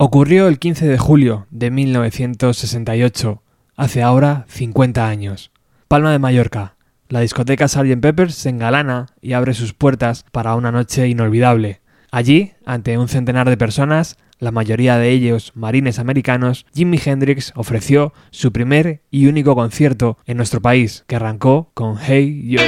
Ocurrió el 15 de julio de 1968, hace ahora 50 años. Palma de Mallorca. La discoteca Sgt. Peppers se engalana y abre sus puertas para una noche inolvidable. Allí, ante un centenar de personas, la mayoría de ellos marines americanos, Jimi Hendrix ofreció su primer y único concierto en nuestro país, que arrancó con Hey Yo.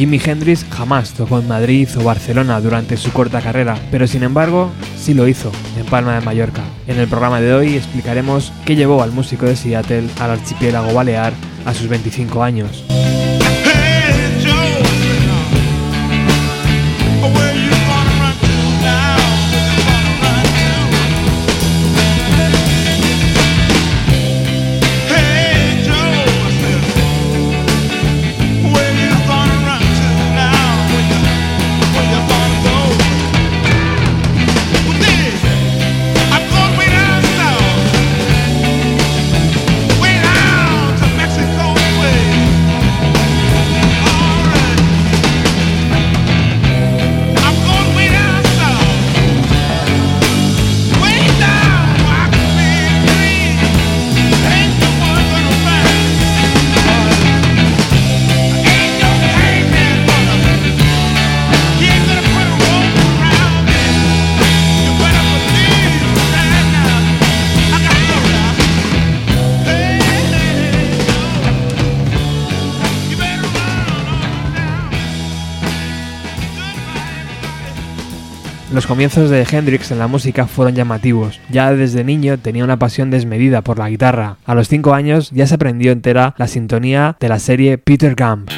Jimi Hendrix jamás tocó en Madrid o Barcelona durante su corta carrera, pero sin embargo sí lo hizo en Palma de Mallorca. En el programa de hoy explicaremos qué llevó al músico de Seattle al archipiélago balear a sus 25 años. Los comienzos de Hendrix en la música fueron llamativos. Ya desde niño tenía una pasión desmedida por la guitarra. A los 5 años ya se aprendió entera la sintonía de la serie Peter Gump.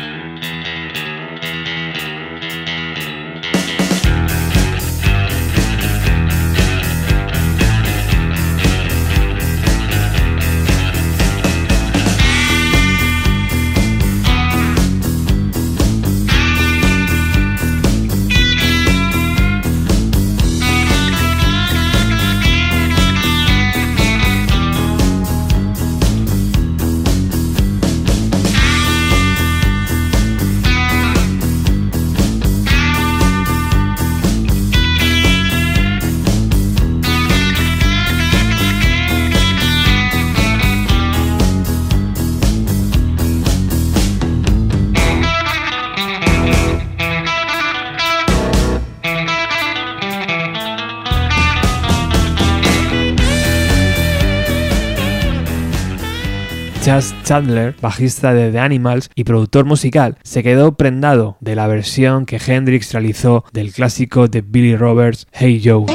Chas Chandler, bajista de The Animals y productor musical, se quedó prendado de la versión que Hendrix realizó del clásico de Billy Roberts, Hey Joe.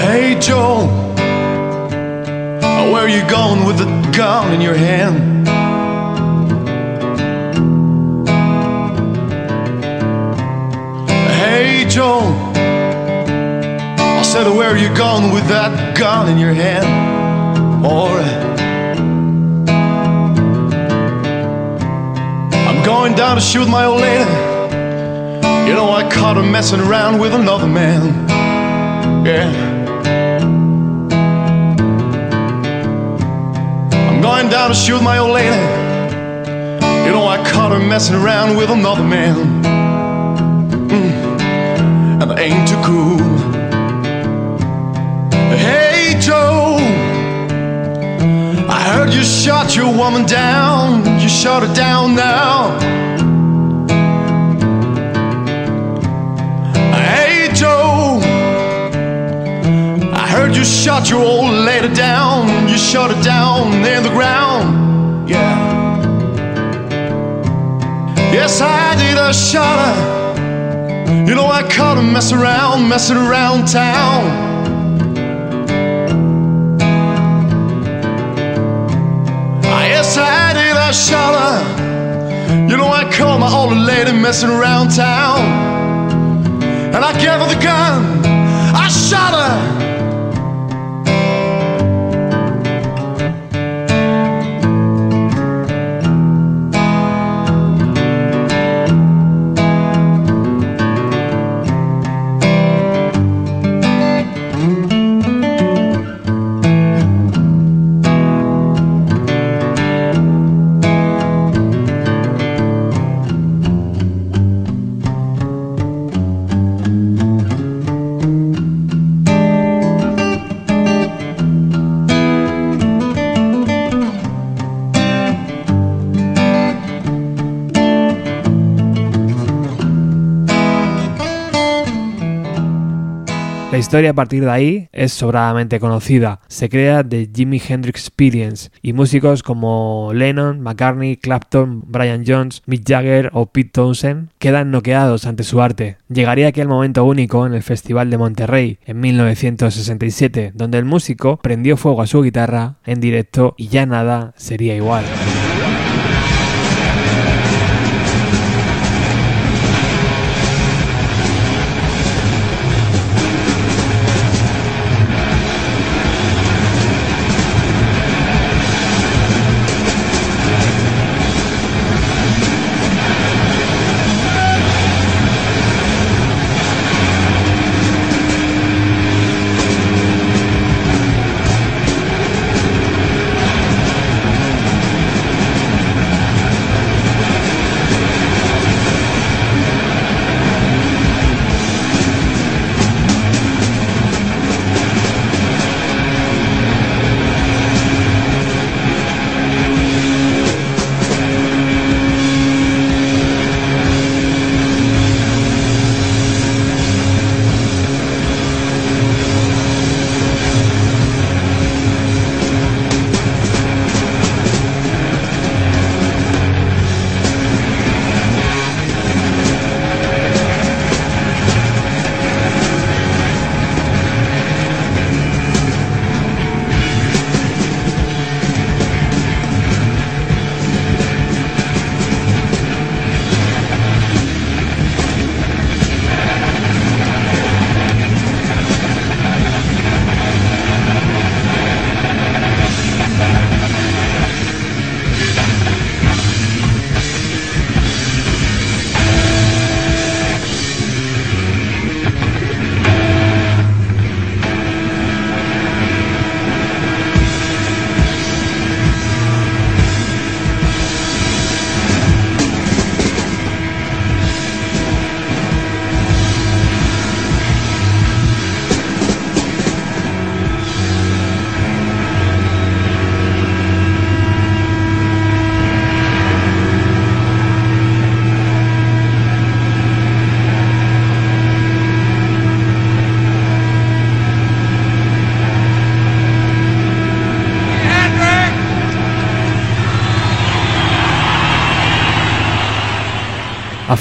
Hey Joe, where you going with the gun in your hand? Hey Joe, Said, where are you going with that gun in your hand? Alright. I'm going down to shoot my old lady. You know, I caught her messing around with another man. Yeah. I'm going down to shoot my old lady. You know, I caught her messing around with another man. Mm. And I ain't too cool. You shot your woman down. You shot her down now. Hey, Joe. I heard you shot your old lady down. You shot her down in the ground. Yeah. Yes, I did. I shot her. You know, I caught her messing around, messing around town. Ah, Yes, I did. I shot her. You know, I caught my old lady messing around town. And I gave her the gun. I shot her. Historia a partir de ahí es sobradamente conocida. Se crea The Jimi Hendrix Experience y músicos como Lennon, McCartney, Clapton, Brian Jones, Mick Jagger o Pete Townsend quedan noqueados ante su arte. Llegaría aquel momento único en el Festival de Monterrey en 1967, donde el músico prendió fuego a su guitarra en directo y ya nada sería igual.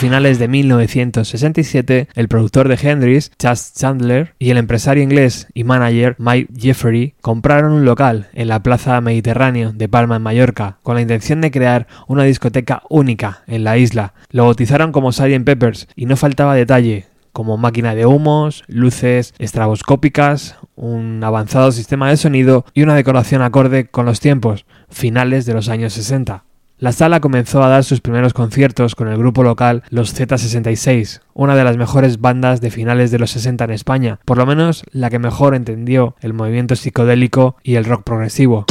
Finales de 1967, el productor de Hendrix, Chas Chandler, y el empresario inglés y manager Mike Jeffery compraron un local en la Plaza Mediterráneo de Palma en Mallorca con la intención de crear una discoteca única en la isla. Lo bautizaron como Sgt. Peppers y no faltaba detalle, como máquina de humos, luces estraboscópicas, un avanzado sistema de sonido y una decoración acorde con los tiempos, finales de los años 60. La sala comenzó a dar sus primeros conciertos con el grupo local Los Z66, una de las mejores bandas de finales de los 60 en España, por lo menos la que mejor entendió el movimiento psicodélico y el rock progresivo.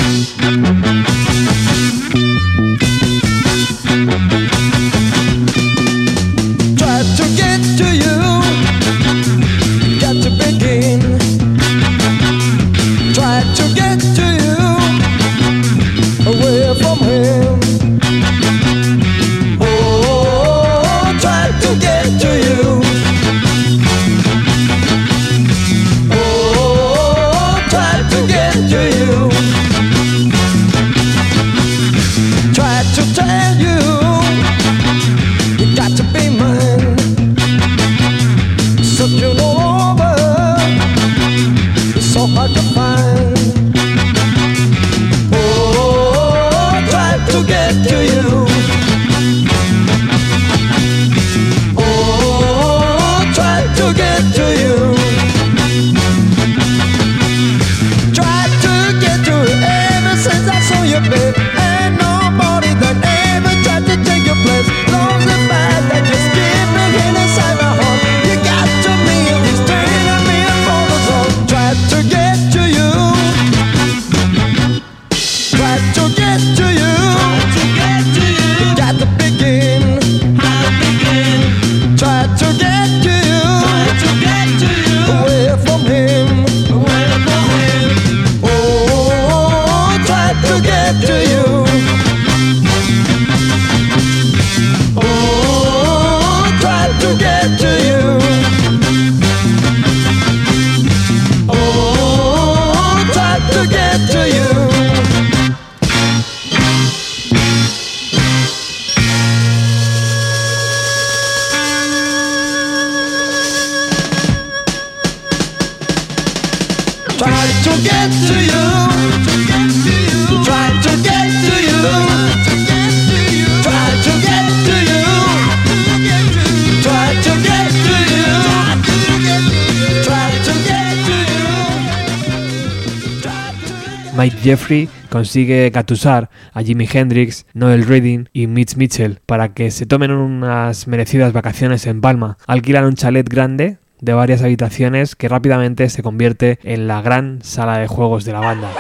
Jeffrey consigue gatusar a Jimi Hendrix, Noel Redding y Mitch Mitchell para que se tomen unas merecidas vacaciones en Palma. Alquilan un chalet grande de varias habitaciones que rápidamente se convierte en la gran sala de juegos de la banda.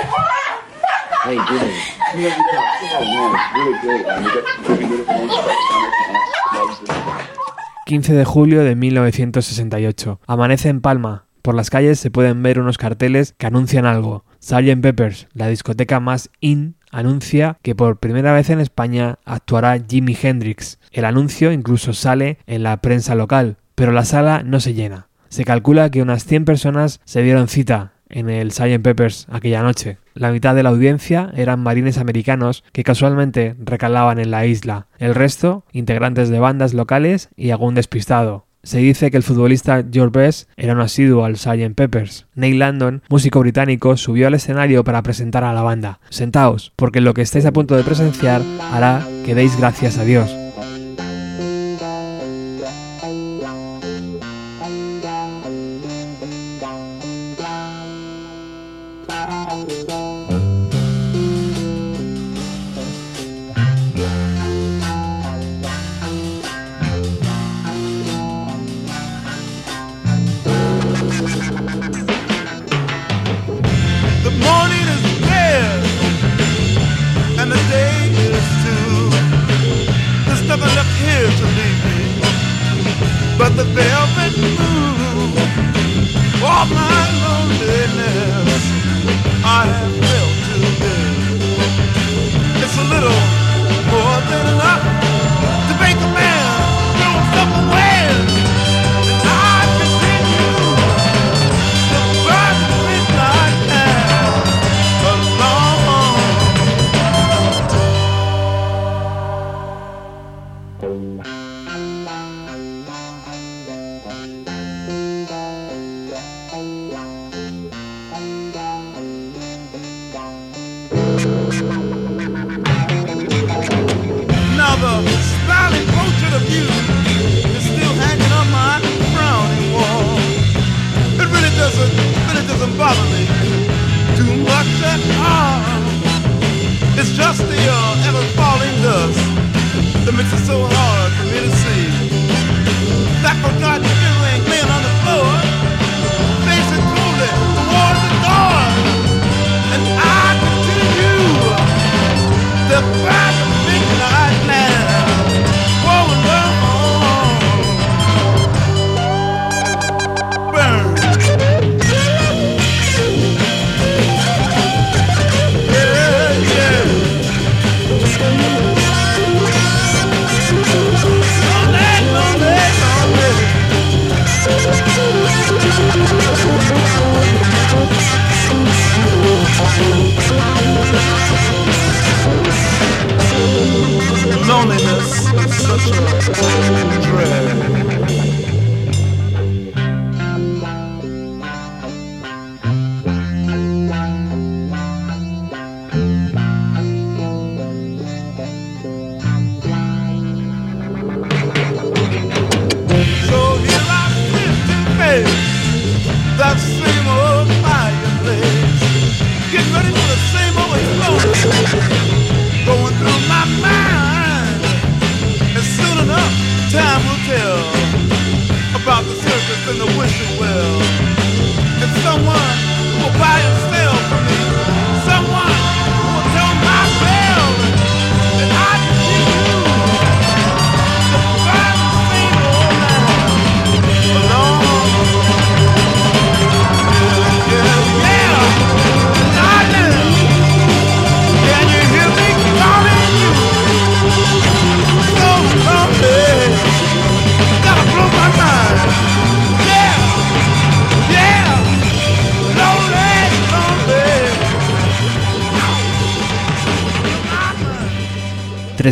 Hey, Jimmy. Yeah, man, it's really great. man. We got some really beautiful instruments and everything else. Loves it. 15 de julio de 1968. Amanece en Palma. Por las calles se pueden ver unos carteles que anuncian algo. Sgt. Peppers, la discoteca más in, anuncia que por primera vez en España actuará Jimi Hendrix. El anuncio incluso sale en la prensa local, pero la sala no se llena. Se calcula que unas 100 personas se dieron cita en el Sgt. Peppers aquella noche. La mitad de la audiencia eran marines americanos que casualmente recalaban en la isla. El resto, integrantes de bandas locales y algún despistado. Se dice que el futbolista George Best era un asiduo al Sgt. Peppers. Neil Landon, músico británico, subió al escenario para presentar a la banda. Sentaos, porque lo que estáis a punto de presenciar hará que deis gracias a Dios.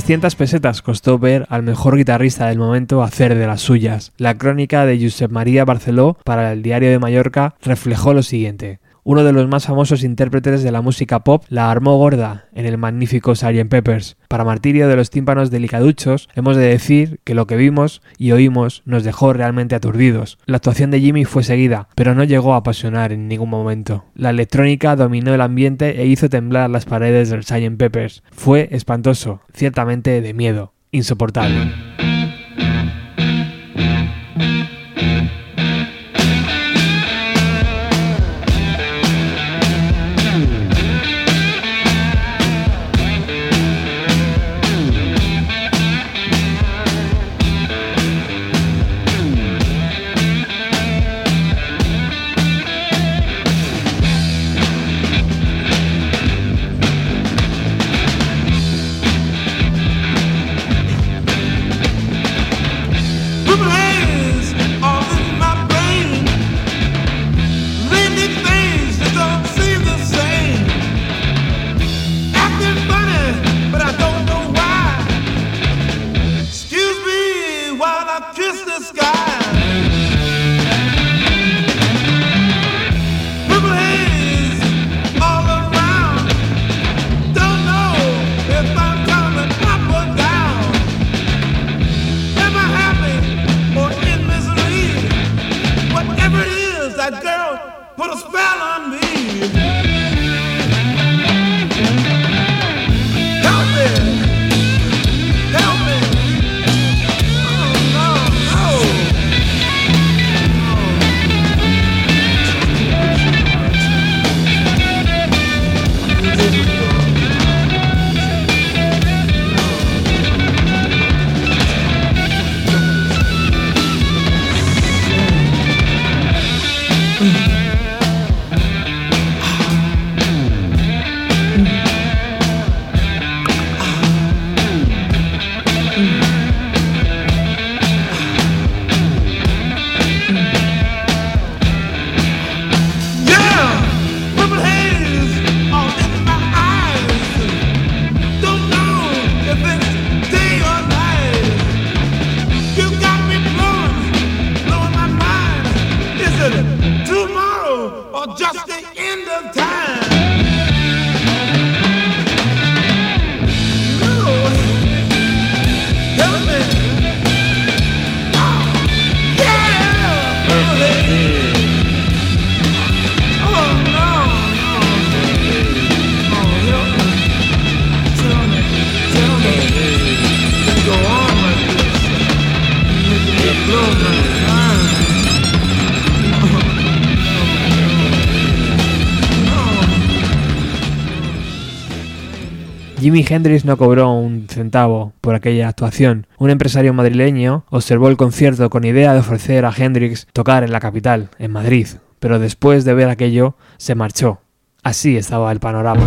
300 pesetas costó ver al mejor guitarrista del momento hacer de las suyas. La crónica de Josep María Barceló para el Diario de Mallorca reflejó lo siguiente. Uno de los más famosos intérpretes de la música pop la armó gorda en el magnífico Sgt. Peppers. Para martirio de los tímpanos delicaduchos, hemos de decir que lo que vimos y oímos nos dejó realmente aturdidos. La actuación de Jimmy fue seguida, pero no llegó a apasionar en ningún momento. La electrónica dominó el ambiente e hizo temblar las paredes del Sgt. Peppers. Fue espantoso, ciertamente de miedo, insoportable. Jimi Hendrix no cobró un centavo por aquella actuación. Un empresario madrileño observó el concierto con idea de ofrecer a Hendrix tocar en la capital, en Madrid, pero después de ver aquello se marchó. Así estaba el panorama.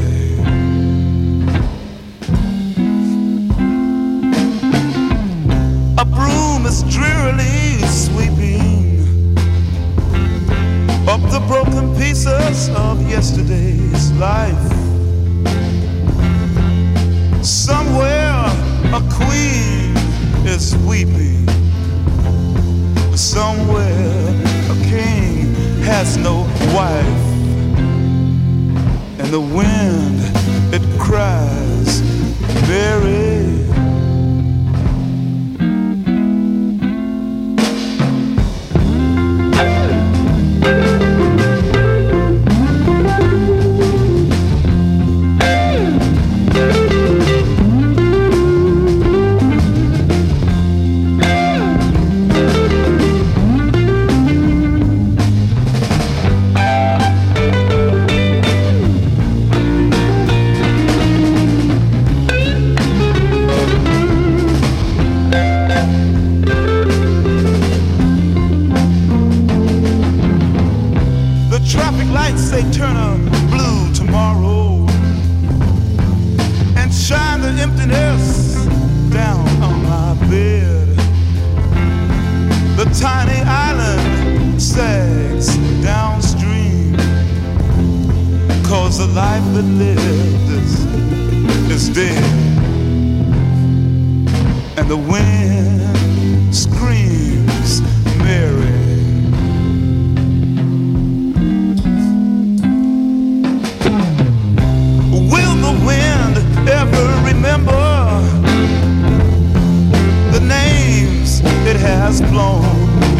Is drearily sweeping up the broken pieces of yesterday's life. Somewhere a queen is weeping. Somewhere a king has no wife. And the wind, it cries, Mary.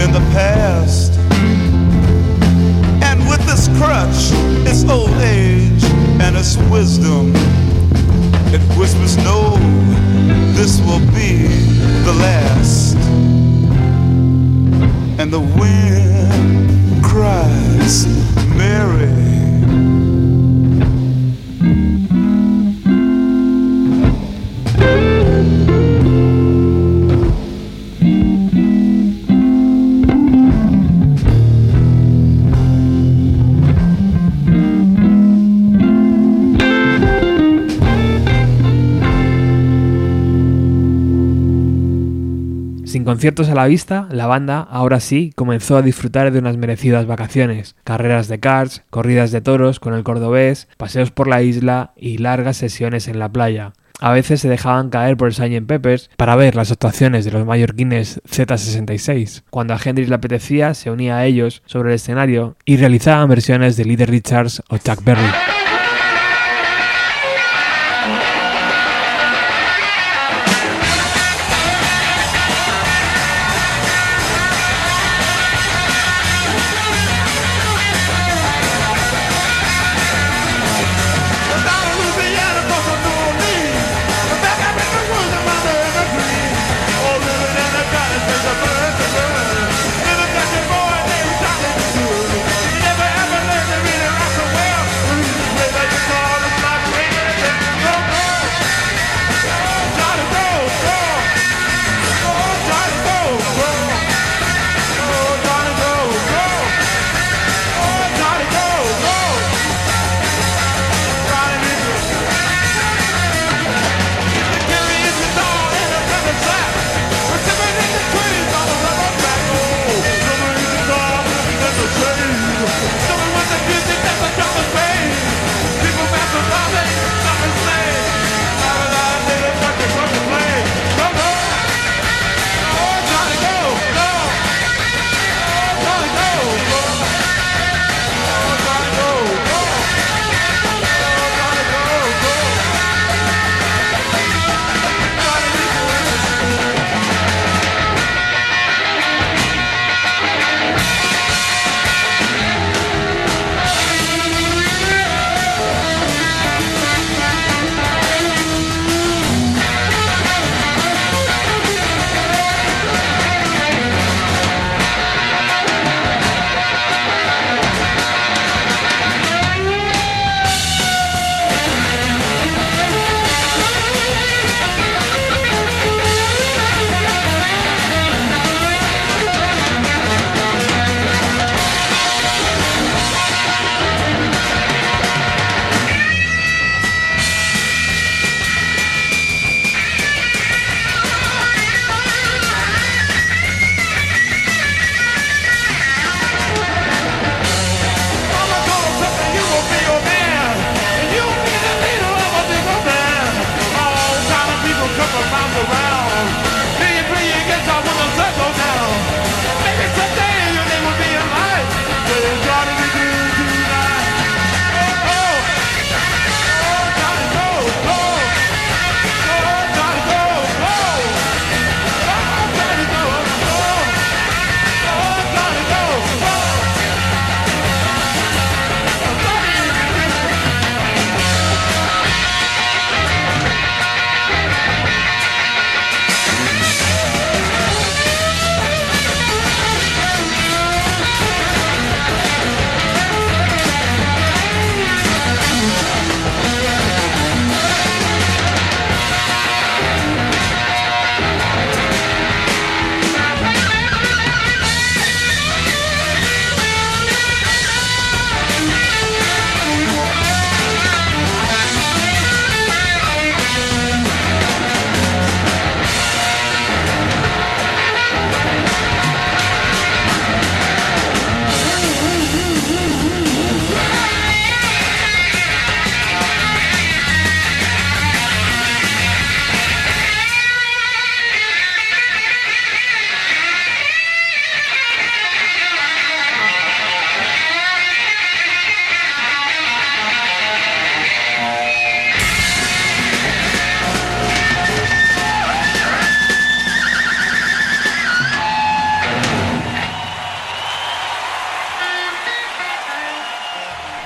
In the past? And with this crutch, its old age and its wisdom, it whispers, No, this will be the last. And the wind cries, Mary. Conciertos a la vista, la banda, ahora sí, comenzó a disfrutar de unas merecidas vacaciones, carreras de karts, corridas de toros con el cordobés, paseos por la isla y largas sesiones en la playa. A veces se dejaban caer por el Sgt. Peppers para ver las actuaciones de los mallorquines Z66. Cuando a Hendrix le apetecía, se unía a ellos sobre el escenario y realizaban versiones de Little Richards o Chuck Berry.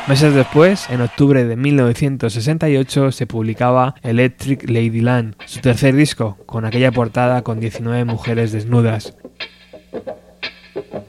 Meses después, en octubre de 1968, se publicaba Electric Ladyland, su tercer disco, con aquella portada con 19 mujeres desnudas.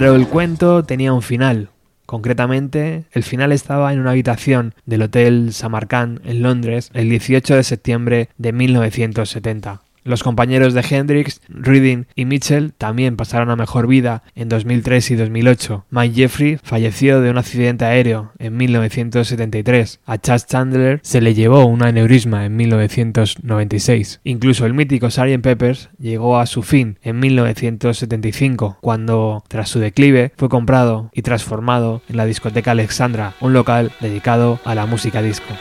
Pero el cuento tenía un final. Concretamente, el final estaba en una habitación del Hotel Samarkand en Londres el 18 de septiembre de 1970. Los compañeros de Hendrix, Reading y Mitchell también pasaron a mejor vida en 2003 y 2008. Mike Jeffrey falleció de un accidente aéreo en 1973. A Chad Chandler se le llevó un aneurisma en 1996. Incluso el mítico Sgt. Peppers llegó a su fin en 1975, cuando, tras su declive, fue comprado y transformado en la discoteca Alexandra, un local dedicado a la música disco.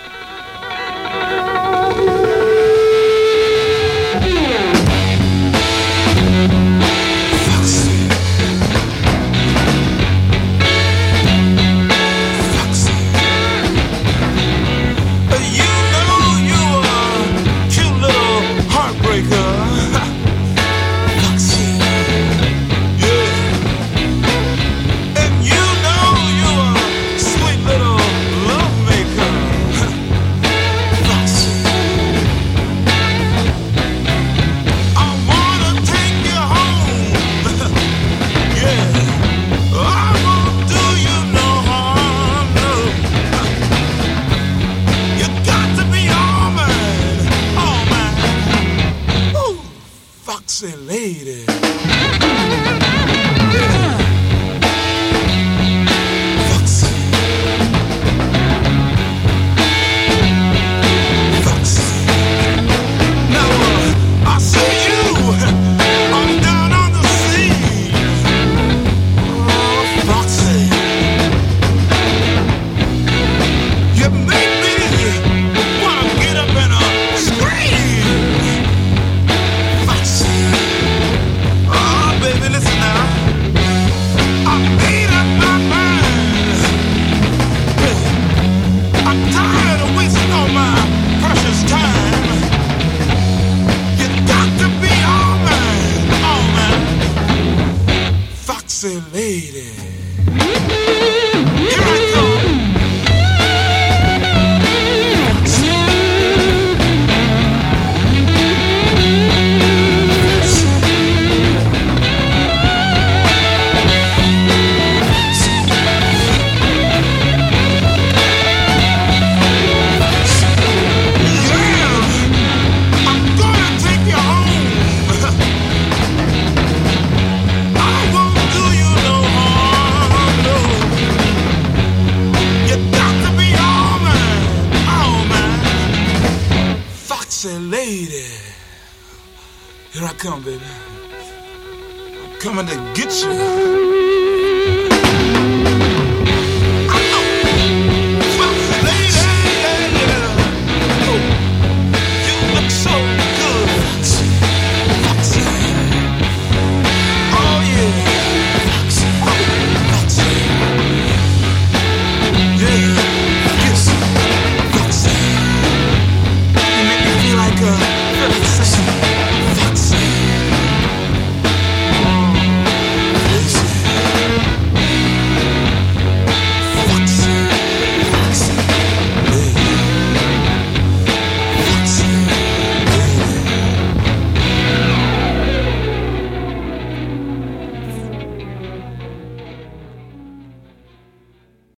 Come, baby. I'm coming to get you.